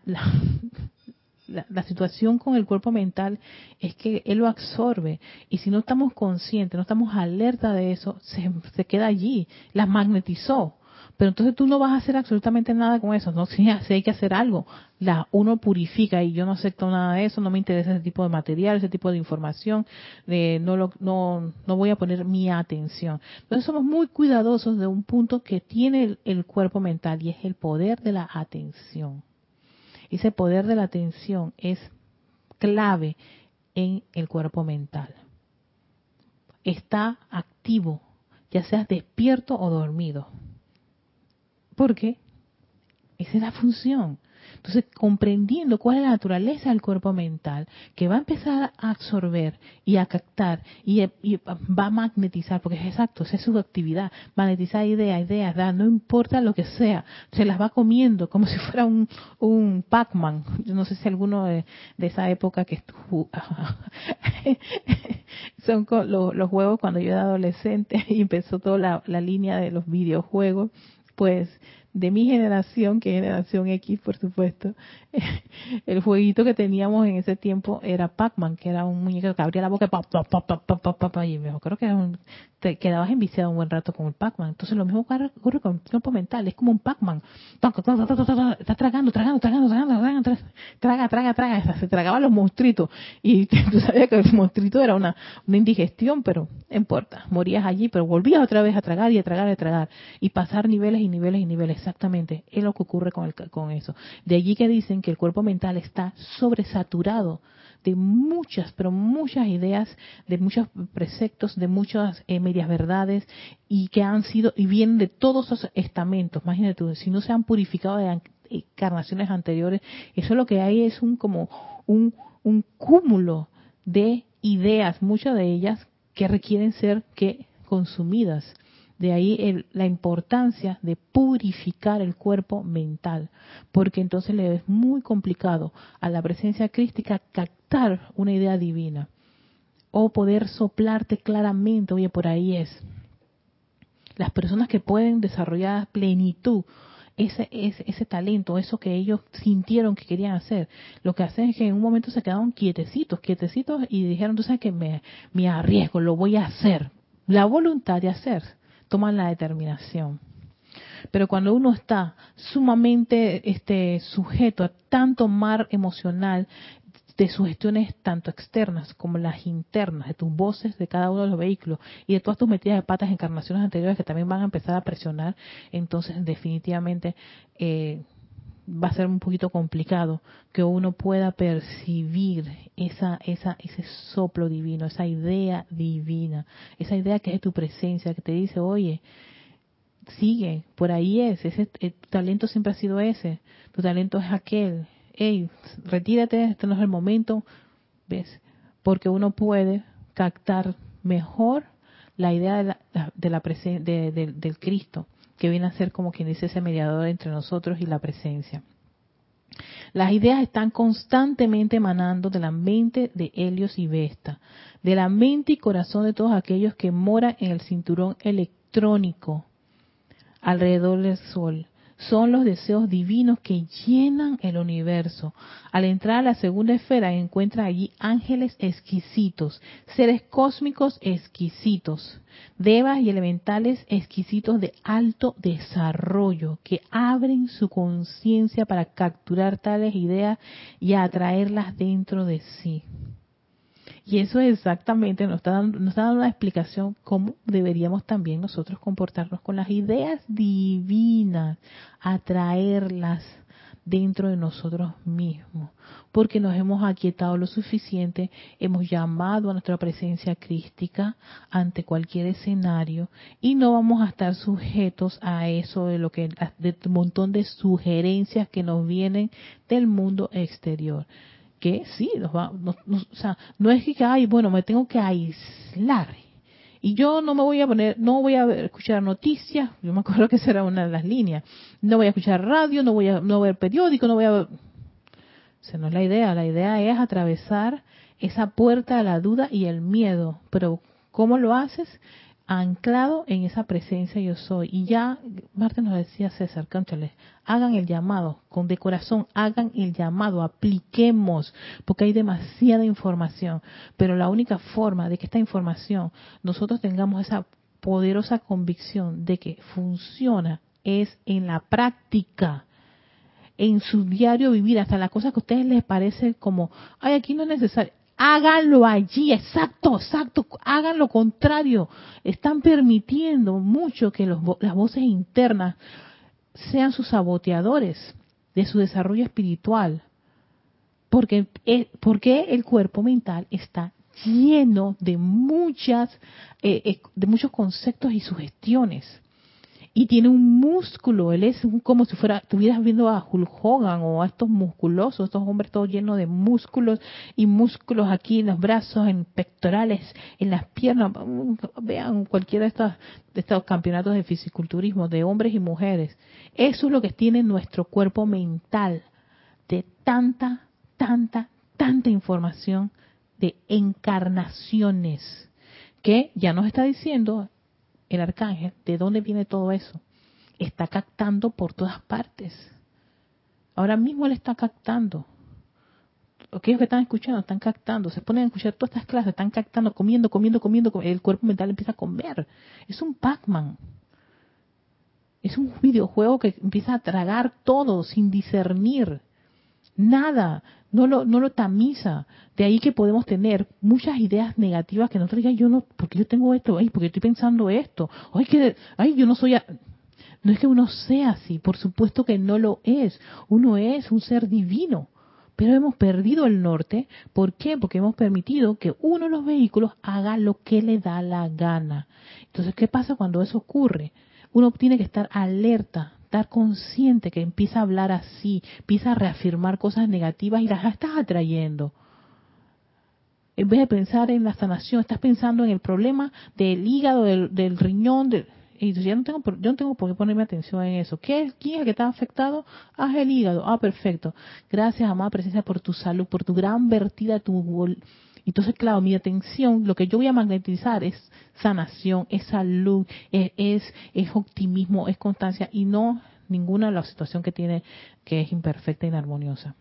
la, situación con el cuerpo mental es que él lo absorbe y si no estamos conscientes, no estamos alerta de eso, se, queda allí, las magnetizó. Pero entonces tú no vas a hacer absolutamente nada con eso, no si, hay que hacer algo. La uno purifica y yo no acepto nada de eso, no me interesa ese tipo de material, ese tipo de información, de, no, lo, no, no voy a poner mi atención. Entonces somos muy cuidadosos de un punto que tiene el cuerpo mental y es el poder de la atención. Ese poder de la atención es clave en el cuerpo mental. Está activo, ya seas despierto o dormido. ¿Por qué? Esa es la función. Entonces, comprendiendo cuál es la naturaleza del cuerpo mental, que va a empezar a absorber y a captar y, va a magnetizar, porque es exacto, esa es su actividad, magnetizar ideas, ideas, no importa lo que sea, se las va comiendo como si fuera un, un Pac-Man. Yo no sé si alguno de, esa época que son los, juegos cuando yo era adolescente y empezó toda la línea de los videojuegos, pues de mi generación, que es generación X, por supuesto, el jueguito que teníamos en ese tiempo era Pac-Man, que era un muñeco que abría la boca y me creo que te quedabas enviciado un buen rato con el Pac-Man. Entonces lo mismo ocurre con el cuerpo mental, es como un Pac-Man. Está tragando, tragando, tragando, tragando, traga, traga, traga, se tragaba los monstruitos. Y tú sabías que el monstruito era una, una indigestión, pero no importa, morías allí, pero volvías otra vez a tragar y a tragar y a tragar. Y pasar niveles y niveles y niveles exactamente, es lo que ocurre con, el, con eso. De allí que dicen que el cuerpo mental está sobresaturado de muchas, pero muchas ideas, de muchos preceptos, de muchas eh, medias verdades y que han sido y vienen de todos esos estamentos. Imagínate si no se han purificado de encarnaciones anteriores, eso lo que hay es un como un, un cúmulo de ideas, muchas de ellas que requieren ser que consumidas. De ahí la importancia de purificar el cuerpo mental, porque entonces le es muy complicado a la presencia crística captar una idea divina o poder soplarte claramente, oye, por ahí es. Las personas que pueden desarrollar plenitud, ese, ese, ese, talento, eso que ellos sintieron que querían hacer, lo que hacen es que en un momento se quedaron quietecitos, quietecitos y dijeron, sabes que me, me arriesgo, lo voy a hacer. La voluntad de hacer toman la determinación. Pero cuando uno está sumamente este, sujeto a tanto mar emocional de sugestiones tanto externas como las internas, de tus voces de cada uno de los vehículos y de todas tus metidas de patas en encarnaciones anteriores que también van a empezar a presionar, entonces definitivamente eh, va a ser un poquito complicado que uno pueda percibir esa, esa, ese soplo divino, esa idea divina, esa idea que es tu presencia, que te dice, oye, sigue, por ahí es, ese, eh, tu talento siempre ha sido ese, tu talento es aquel, hey, retírate, este no es el momento, ¿ves? Porque uno puede captar mejor la idea de la, de la de, del Cristo que viene a ser como quien dice ese mediador entre nosotros y la presencia. Las ideas están constantemente emanando de la mente de Helios y Vesta, de la mente y corazón de todos aquellos que moran en el cinturón electrónico alrededor del Sol, son los deseos divinos que llenan el universo. Al entrar a la segunda esfera encuentra allí ángeles exquisitos, seres cósmicos exquisitos, devas y elementales exquisitos de alto desarrollo que abren su conciencia para capturar tales ideas y atraerlas dentro de sí. Y eso exactamente nos está, dando, nos está dando una explicación cómo deberíamos también nosotros comportarnos con las ideas divinas, atraerlas dentro de nosotros mismos, porque nos hemos aquietado lo suficiente, hemos llamado a nuestra presencia crística ante cualquier escenario y no vamos a estar sujetos a eso de lo que de un montón de sugerencias que nos vienen del mundo exterior que sí, nos va, o sea, no es que, ay, bueno, me tengo que aislar. Y yo no me voy a poner, no voy a escuchar noticias, yo me acuerdo que esa era una de las líneas, no voy a escuchar radio, no voy a no ver periódico, no voy a... Esa no es la idea, la idea es atravesar esa puerta a la duda y el miedo, pero ¿cómo lo haces? Anclado en esa presencia yo soy. Y ya, Marta nos decía César, cántale, hagan el llamado, con de corazón, hagan el llamado, apliquemos, porque hay demasiada información. Pero la única forma de que esta información nosotros tengamos esa poderosa convicción de que funciona es en la práctica en su diario vivir, hasta las cosas que a ustedes les parece como, ay, aquí no es necesario háganlo allí, exacto, exacto, hagan lo contrario. Están permitiendo mucho que las voces internas sean sus saboteadores de su desarrollo espiritual. Porque, eh, porque el cuerpo mental está lleno de muchas, eh, eh, de muchos conceptos y sugestiones y tiene un músculo, él es como si fuera, estuvieras viendo a Hulk Hogan o a estos musculosos, estos hombres todos llenos de músculos y músculos aquí en los brazos, en pectorales, en las piernas, vean cualquiera de estos, de estos campeonatos de fisiculturismo de hombres y mujeres. Eso es lo que tiene nuestro cuerpo mental, de tanta, tanta, tanta información de encarnaciones que ya nos está diciendo el arcángel, ¿de dónde viene todo eso? está captando por todas partes. Ahora mismo él está captando. Aquellos que están escuchando están captando, se ponen a escuchar todas estas clases, están captando, comiendo, comiendo, comiendo, el cuerpo mental empieza a comer. Es un Pac-Man. Es un videojuego que empieza a tragar todo sin discernir. Nada, no lo, no lo tamiza. De ahí que podemos tener muchas ideas negativas que nosotros digan, yo no, porque yo tengo esto, ay, porque estoy pensando esto, ay, que, ay, yo no soy, no es que uno sea así, por supuesto que no lo es. Uno es un ser divino, pero hemos perdido el norte. ¿Por qué? Porque hemos permitido que uno de los vehículos haga lo que le da la gana. Entonces, ¿qué pasa cuando eso ocurre? Uno tiene que estar alerta, estar consciente que empieza a hablar así, empieza a reafirmar cosas negativas y las estás atrayendo. En vez de pensar en la sanación, estás pensando en el problema del hígado, del, del riñón, del, y yo no tengo por, yo no tengo por qué ponerme atención en eso. ¿Qué, ¿Quién es el que está afectado? Ah, el hígado. Ah, perfecto. Gracias, amada presencia, por tu salud, por tu gran vertida, tu entonces, claro, mi atención, lo que yo voy a magnetizar es sanación, es salud, es, es, es optimismo, es constancia y no ninguna de la situación que tiene que es imperfecta y inarmoniosa.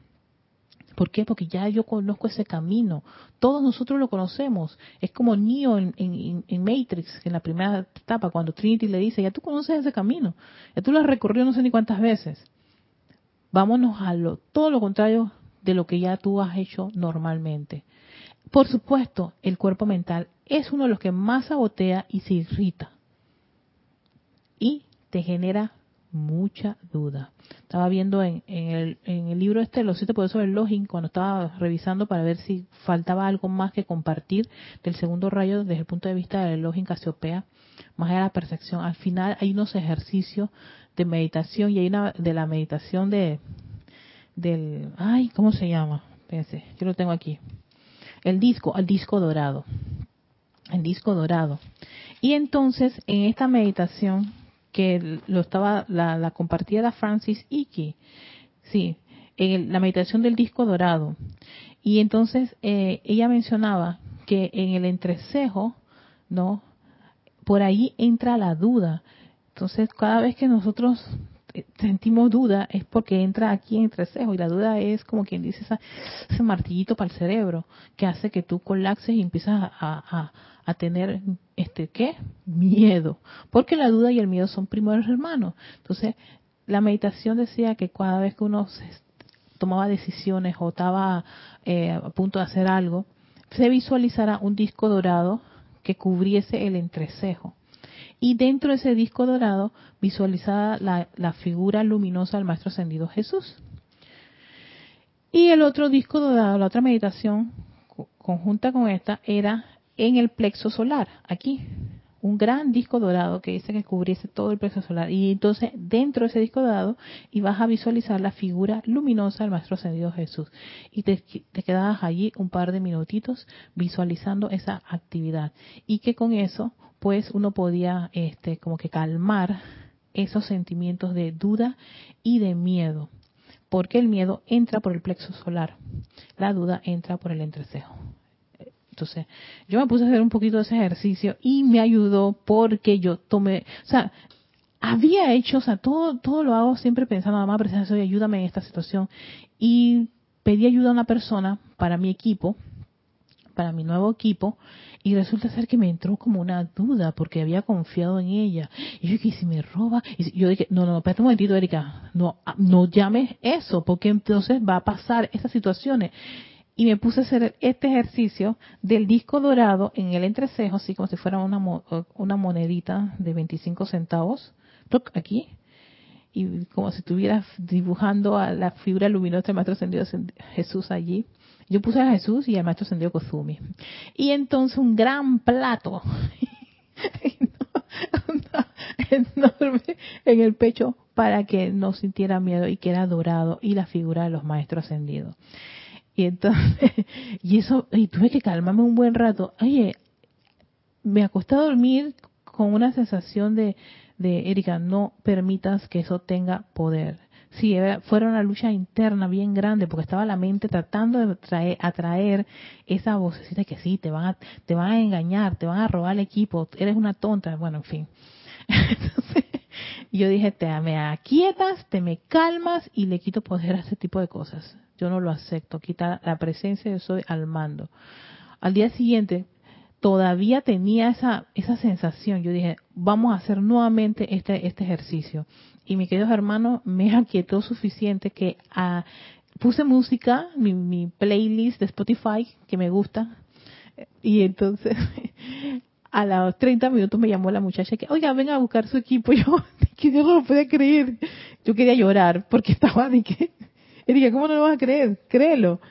¿Por qué? Porque ya yo conozco ese camino. Todos nosotros lo conocemos. Es como Neo en, en, Matrix, en la primera etapa, cuando Trinity le dice, ya tú conoces ese camino. Ya tú lo has recorrido no sé ni cuántas veces. Vámonos a lo, todo lo contrario de lo que ya tú has hecho normalmente. Por supuesto, el cuerpo mental es uno de los que más sabotea y se irrita. Y te genera mucha duda. Estaba viendo en, el, libro este, Los siete poderes sobre el login, cuando estaba revisando para ver si faltaba algo más que compartir del segundo rayo desde el punto de vista del login Casiopea, más allá de la percepción. Al final hay unos ejercicios de meditación y hay una de la meditación de del ay, ¿cómo se llama? Fíjense, yo lo tengo aquí. El disco, el disco dorado. El disco dorado. Y entonces, en esta meditación que lo estaba la, la compartía la Francis Iki, sí, en la meditación del disco dorado. Y entonces eh, ella mencionaba que en el entrecejo, ¿no? Por ahí entra la duda. Entonces, cada vez que nosotros sentimos duda es porque entra aquí en entrecejo y la duda es como quien dice ese martillito para el cerebro que hace que tú colapses y empiezas a, tener este qué miedo. Porque la duda y el miedo son primos hermanos. Entonces la meditación decía que cada vez que uno tomaba decisiones o estaba eh, a punto de hacer algo se visualizara un disco dorado que cubriese el entrecejo y dentro de ese disco dorado visualizada la, figura luminosa del Maestro Ascendido Jesús. Y el otro disco dorado, la otra meditación conjunta con esta, era en el plexo solar, aquí, un gran disco dorado que dice que cubriese todo el plexo solar. Y entonces dentro de ese disco dorado ibas a visualizar la figura luminosa del Maestro Ascendido Jesús. Y te, te quedabas allí un par de minutitos visualizando esa actividad. Y que con eso pues uno podía este, como que calmar esos sentimientos de duda y de miedo, porque el miedo entra por el plexo solar, la duda entra por el entrecejo. Entonces, yo me puse a hacer un poquito de ese ejercicio y me ayudó porque yo tomé, o sea, había hecho, o sea, todo, todo lo hago siempre pensando, mamá, presencia, ayúdame en esta situación. Y pedí ayuda a una persona para mi equipo, para mi nuevo equipo, y resulta ser que me entró como una duda porque había confiado en ella. Y yo dije, si me roba? Y yo dije, no, no, espérate un momentito, Erika, no, ah, no llames eso, porque entonces va a pasar esas situaciones. Y me puse a hacer este ejercicio del disco dorado en el entrecejo, así como si fuera una, una monedita de 25 centavos. Aquí, y como si estuvieras dibujando a la figura luminosa del Maestro Ascendido Jesús allí. Yo puse a Jesús y al maestro Sendio Kozumi. Y entonces un gran plato enorme en el pecho para que no sintiera miedo y que era dorado y la figura de los maestros ascendidos. Y entonces, y eso, y tuve que calmarme un buen rato. Oye, me acosté a dormir con una sensación de, de Erika, no permitas que eso tenga poder sí, fue una lucha interna bien grande porque estaba la mente tratando de atraer esa vocecita que sí, te van, a, te van a engañar, te van a robar el equipo, eres una tonta, bueno, en fin. Y yo dije, te me aquietas, te me calmas y le quito poder a ese tipo de cosas. Yo no lo acepto, quita la presencia, yo soy al mando. Al día siguiente, todavía tenía esa, esa sensación. Yo dije, vamos a hacer nuevamente este, este ejercicio. Y mi queridos hermanos, me aquietó suficiente que ah, puse música, mi, mi playlist de Spotify, que me gusta, y entonces a los 30 minutos me llamó la muchacha que, oiga, venga a buscar su equipo. Yo, que yo no lo podía creer. Yo quería llorar porque estaba de que, y dije, ¿cómo no lo vas a creer? Créelo.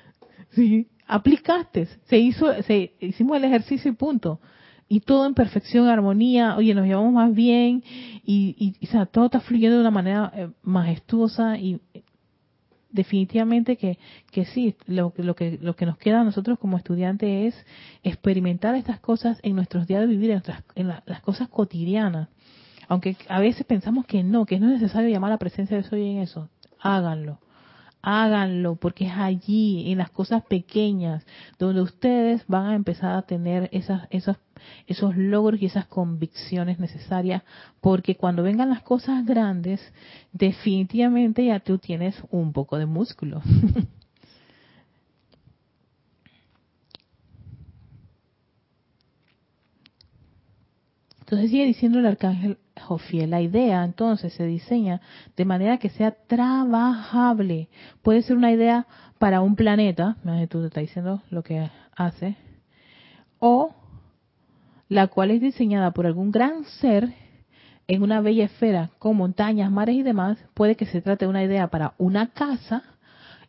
Sí, aplicaste. Se hizo, se, hicimos el ejercicio y punto. Y todo en perfección, armonía. Oye, nos llevamos más bien. Y, y, o sea, todo está fluyendo de una manera eh, majestuosa y definitivamente que, que sí, lo, lo, que, lo que nos queda a nosotros como estudiantes es experimentar estas cosas en nuestros días de vivir, en, en las cosas cotidianas. Aunque a veces pensamos que no, que no es necesario llamar la presencia de Soy en eso. Háganlo. Háganlo, porque es allí, en las cosas pequeñas, donde ustedes van a empezar a tener esas, esas esos logros y esas convicciones necesarias, porque cuando vengan las cosas grandes, definitivamente ya tú tienes un poco de músculo. Entonces sigue diciendo el arcángel La idea entonces se diseña de manera que sea trabajable. Puede ser una idea para un planeta, tú estás diciendo lo que hace, o la cual es diseñada por algún gran ser en una bella esfera con montañas, mares y demás, puede que se trate de una idea para una casa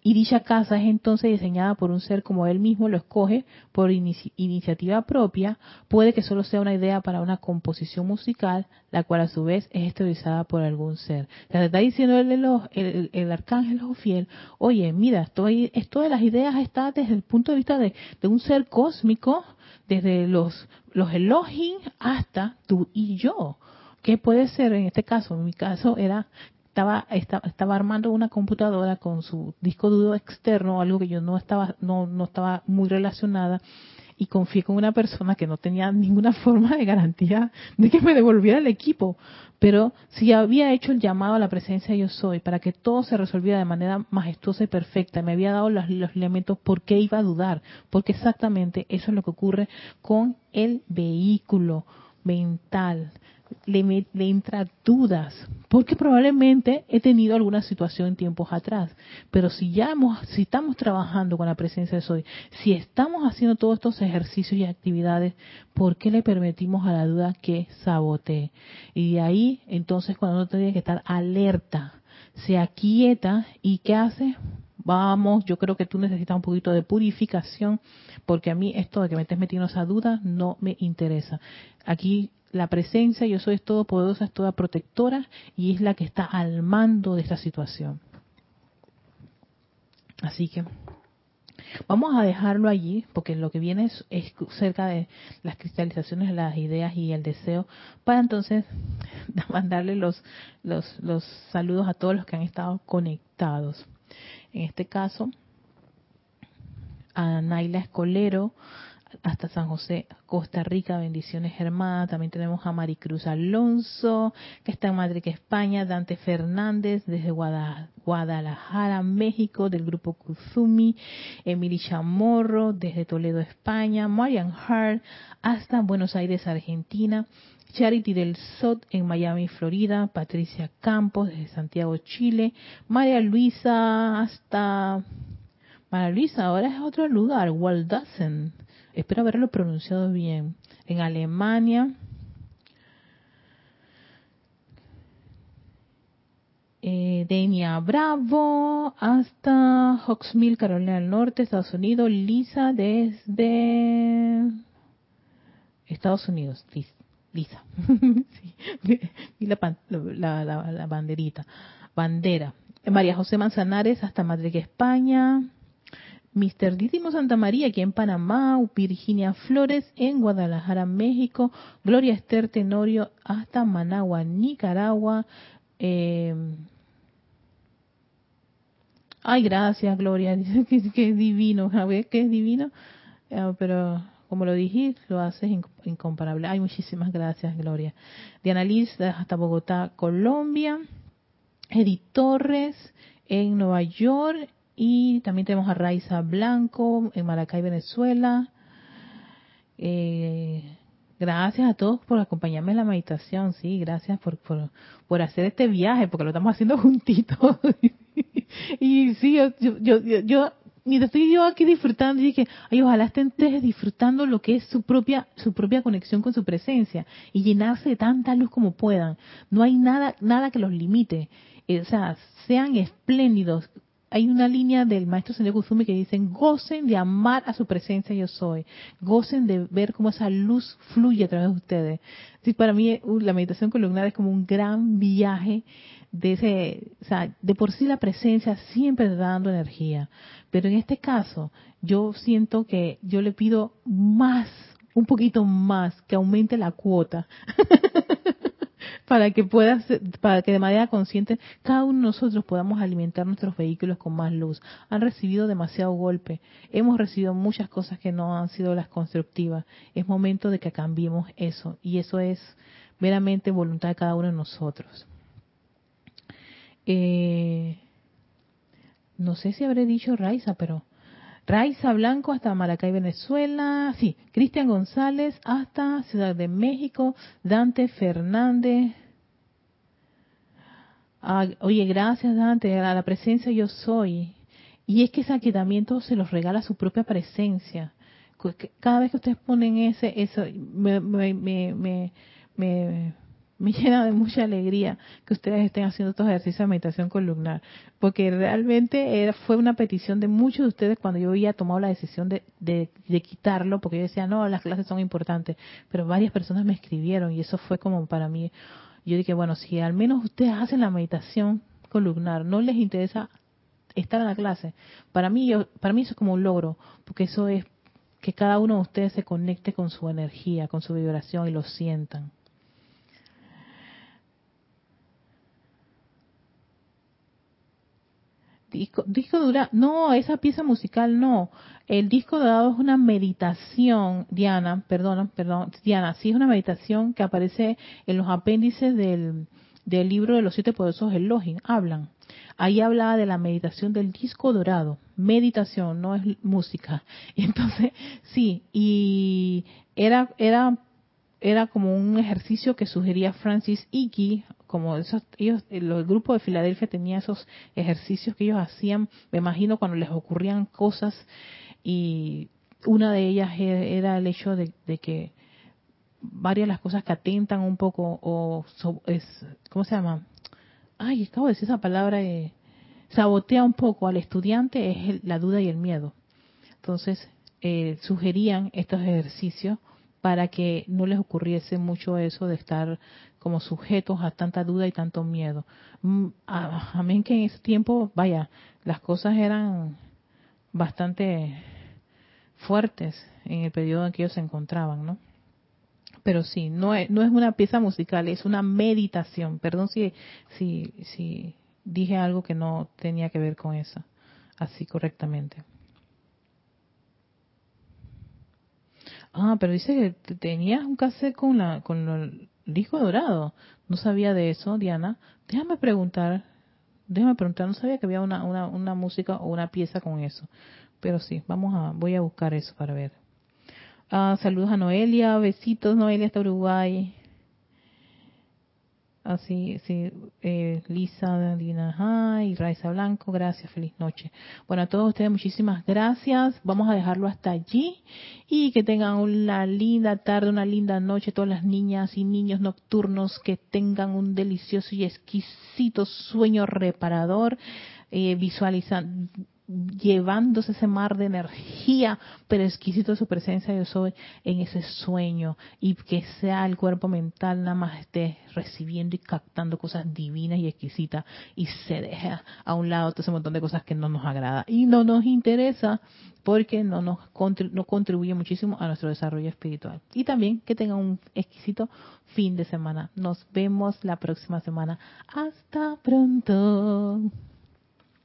y dicha casa es entonces diseñada por un ser como él mismo lo escoge por iniciativa propia, puede que solo sea una idea para una composición musical, la cual a su vez es esterilizada por algún ser. Le está diciendo el, el, el, arcángel fiel, oye, mira, estoy, esto de las ideas está desde el punto de vista de, de un ser cósmico, desde los, los Elohim hasta tú y yo. ¿Qué puede ser en este caso? En mi caso era estaba, estaba, armando una computadora con su disco duro externo, algo que yo no estaba, no, no estaba muy relacionada, y confié con una persona que no tenía ninguna forma de garantía de que me devolviera el equipo. Pero si había hecho el llamado a la presencia de yo soy para que todo se resolviera de manera majestuosa y perfecta, me había dado los, los elementos, ¿por qué iba a dudar? Porque exactamente eso es lo que ocurre con el vehículo mental le, entra dudas, porque probablemente he tenido alguna situación en tiempos atrás, pero si ya hemos, si estamos trabajando con la presencia de Soy, si estamos haciendo todos estos ejercicios y actividades, ¿por qué le permitimos a la duda que sabotee? Y de ahí, entonces, cuando uno tiene que estar alerta, se aquieta y ¿qué hace? Vamos, yo creo que tú necesitas un poquito de purificación, porque a mí esto de que me estés metiendo esa duda no me interesa. Aquí la presencia yo soy es todopoderosa, es toda protectora y es la que está al mando de esta situación. Así que vamos a dejarlo allí porque lo que viene es, cerca de las cristalizaciones las ideas y el deseo para entonces mandarle los, los, los saludos a todos los que han estado conectados. En este caso, a Naila Escolero, hasta San José, Costa Rica, bendiciones hermanas. También tenemos a Maricruz Alonso, que está en Madrid, España, Dante Fernández desde Guadalajara, México, del grupo Kuzumi, Emily Chamorro desde Toledo, España, Marian Hart hasta Buenos Aires, Argentina, Charity del Sot en Miami, Florida, Patricia Campos desde Santiago, Chile, María Luisa hasta María Luisa, ahora es otro lugar, Waldassen, espero haberlo pronunciado bien, en Alemania, eh, Denia Bravo hasta Hawksmill, Carolina del Norte, Estados Unidos, Lisa desde Estados Unidos, Lisa, y la, banderita, bandera. María José Manzanares hasta Madrid, España. Mr. Dídimo Santa María aquí en Panamá, Virginia Flores en Guadalajara, México, Gloria Esther Tenorio hasta Managua, Nicaragua. Eh, ay, gracias, Gloria, que, es divino, a ver, que es divino, eh, pero como lo dije, lo haces incomparable. Ay, muchísimas gracias, Gloria. Diana Liz, hasta Bogotá, Colombia. Edith Torres, en Nueva York. Y también tenemos a Raiza Blanco, en Maracay, Venezuela. Eh, gracias a todos por acompañarme en la meditación. Sí, gracias por, por, por hacer este viaje, porque lo estamos haciendo juntitos. y sí, yo, yo, yo, yo mientras estoy yo aquí disfrutando, dije, ay, ojalá estén disfrutando lo que es su propia, su propia conexión con su presencia y llenarse de tanta luz como puedan. No hay nada, nada que los limite. Eh, o sea, sean espléndidos. Hay una línea del maestro Señor Kusumi que dicen, gocen de amar a su presencia yo soy, gocen de ver cómo esa luz fluye a través de ustedes. Sí, para mí uh, la meditación columnar es como un gran viaje de ese, o sea, de por sí la presencia siempre está dando energía, pero en este caso yo siento que yo le pido más, un poquito más, que aumente la cuota. para que pueda para que de manera consciente cada uno de nosotros podamos alimentar nuestros vehículos con más luz. Han recibido demasiado golpe, hemos recibido muchas cosas que no han sido las constructivas. Es momento de que cambiemos eso y eso es meramente voluntad de cada uno de nosotros. Eh, no sé si habré dicho Raiza, pero Raiza Blanco hasta Maracay, Venezuela. Sí, Cristian González hasta Ciudad de México. Dante Fernández. Ah, oye, gracias Dante, a la presencia yo soy. Y es que ese aquietamiento se los regala su propia presencia. Cada vez que ustedes ponen ese, eso, me, me, me, me me llena de mucha alegría que ustedes estén haciendo estos ejercicios de meditación columnar, porque realmente fue una petición de muchos de ustedes cuando yo había tomado la decisión de, de, quitarlo, porque yo decía, no, las clases son importantes, pero varias personas me escribieron y eso fue como para mí, yo dije, bueno, si al menos ustedes hacen la meditación columnar, no les interesa estar en la clase, para mí, yo, para mí eso es como un logro, porque eso es que cada uno de ustedes se conecte con su energía, con su vibración y lo sientan. Disco, disco dura, no, esa pieza musical no. El disco dorado es una meditación, Diana, perdón, perdón, Diana, sí es una meditación que aparece en los apéndices del, del libro de los siete poderosos Elohim, hablan. Ahí hablaba de la meditación del disco dorado, meditación, no es música. Entonces, sí, y era, era era como un ejercicio que sugería Francis Icky, como esos, ellos, el, grupo de Filadelfia tenía esos ejercicios que ellos hacían, me imagino cuando les ocurrían cosas y una de ellas e, era el hecho de, que varias de las cosas que atentan un poco o es, ¿cómo se llama? Ay, acabo de decir esa palabra, eh, sabotea un poco al estudiante es la duda y el miedo. Entonces, eh, sugerían estos ejercicios para que no les ocurriese mucho eso de estar como sujetos a tanta duda y tanto miedo. Mm, amén que en ese tiempo, vaya, las cosas eran bastante fuertes en el periodo en que ellos se encontraban, ¿no? Pero sí, no es, no es una pieza musical, es una meditación. Perdón si, si, si dije algo que no tenía que ver con eso, así correctamente. Ah, pero dice que tenías un cassette con, la, con disco dorado. No sabía de eso, Diana. Déjame preguntar. Déjame preguntar. No sabía que había una, una, una música o una pieza con eso. Pero sí, vamos a, voy a buscar eso para ver. Ah, saludos a Noelia. Besitos, Noelia, hasta Uruguay. Así, sí, eh, Lisa, Dina, y Raiza Blanco, gracias, feliz noche. Bueno, a todos ustedes muchísimas gracias. Vamos a dejarlo hasta allí y que tengan una linda tarde, una linda noche, todas las niñas y niños nocturnos que tengan un delicioso y exquisito sueño reparador, eh, visualizando llevándose ese mar de energía, pero exquisito de su presencia yo soy en ese sueño y que sea el cuerpo mental nada más esté recibiendo y captando cosas divinas y exquisitas y se deja a un lado todo ese montón de cosas que no nos agrada y no nos interesa porque no nos no contribuye muchísimo a nuestro desarrollo espiritual. Y también que tengan un exquisito fin de semana. Nos vemos la próxima semana. Hasta pronto.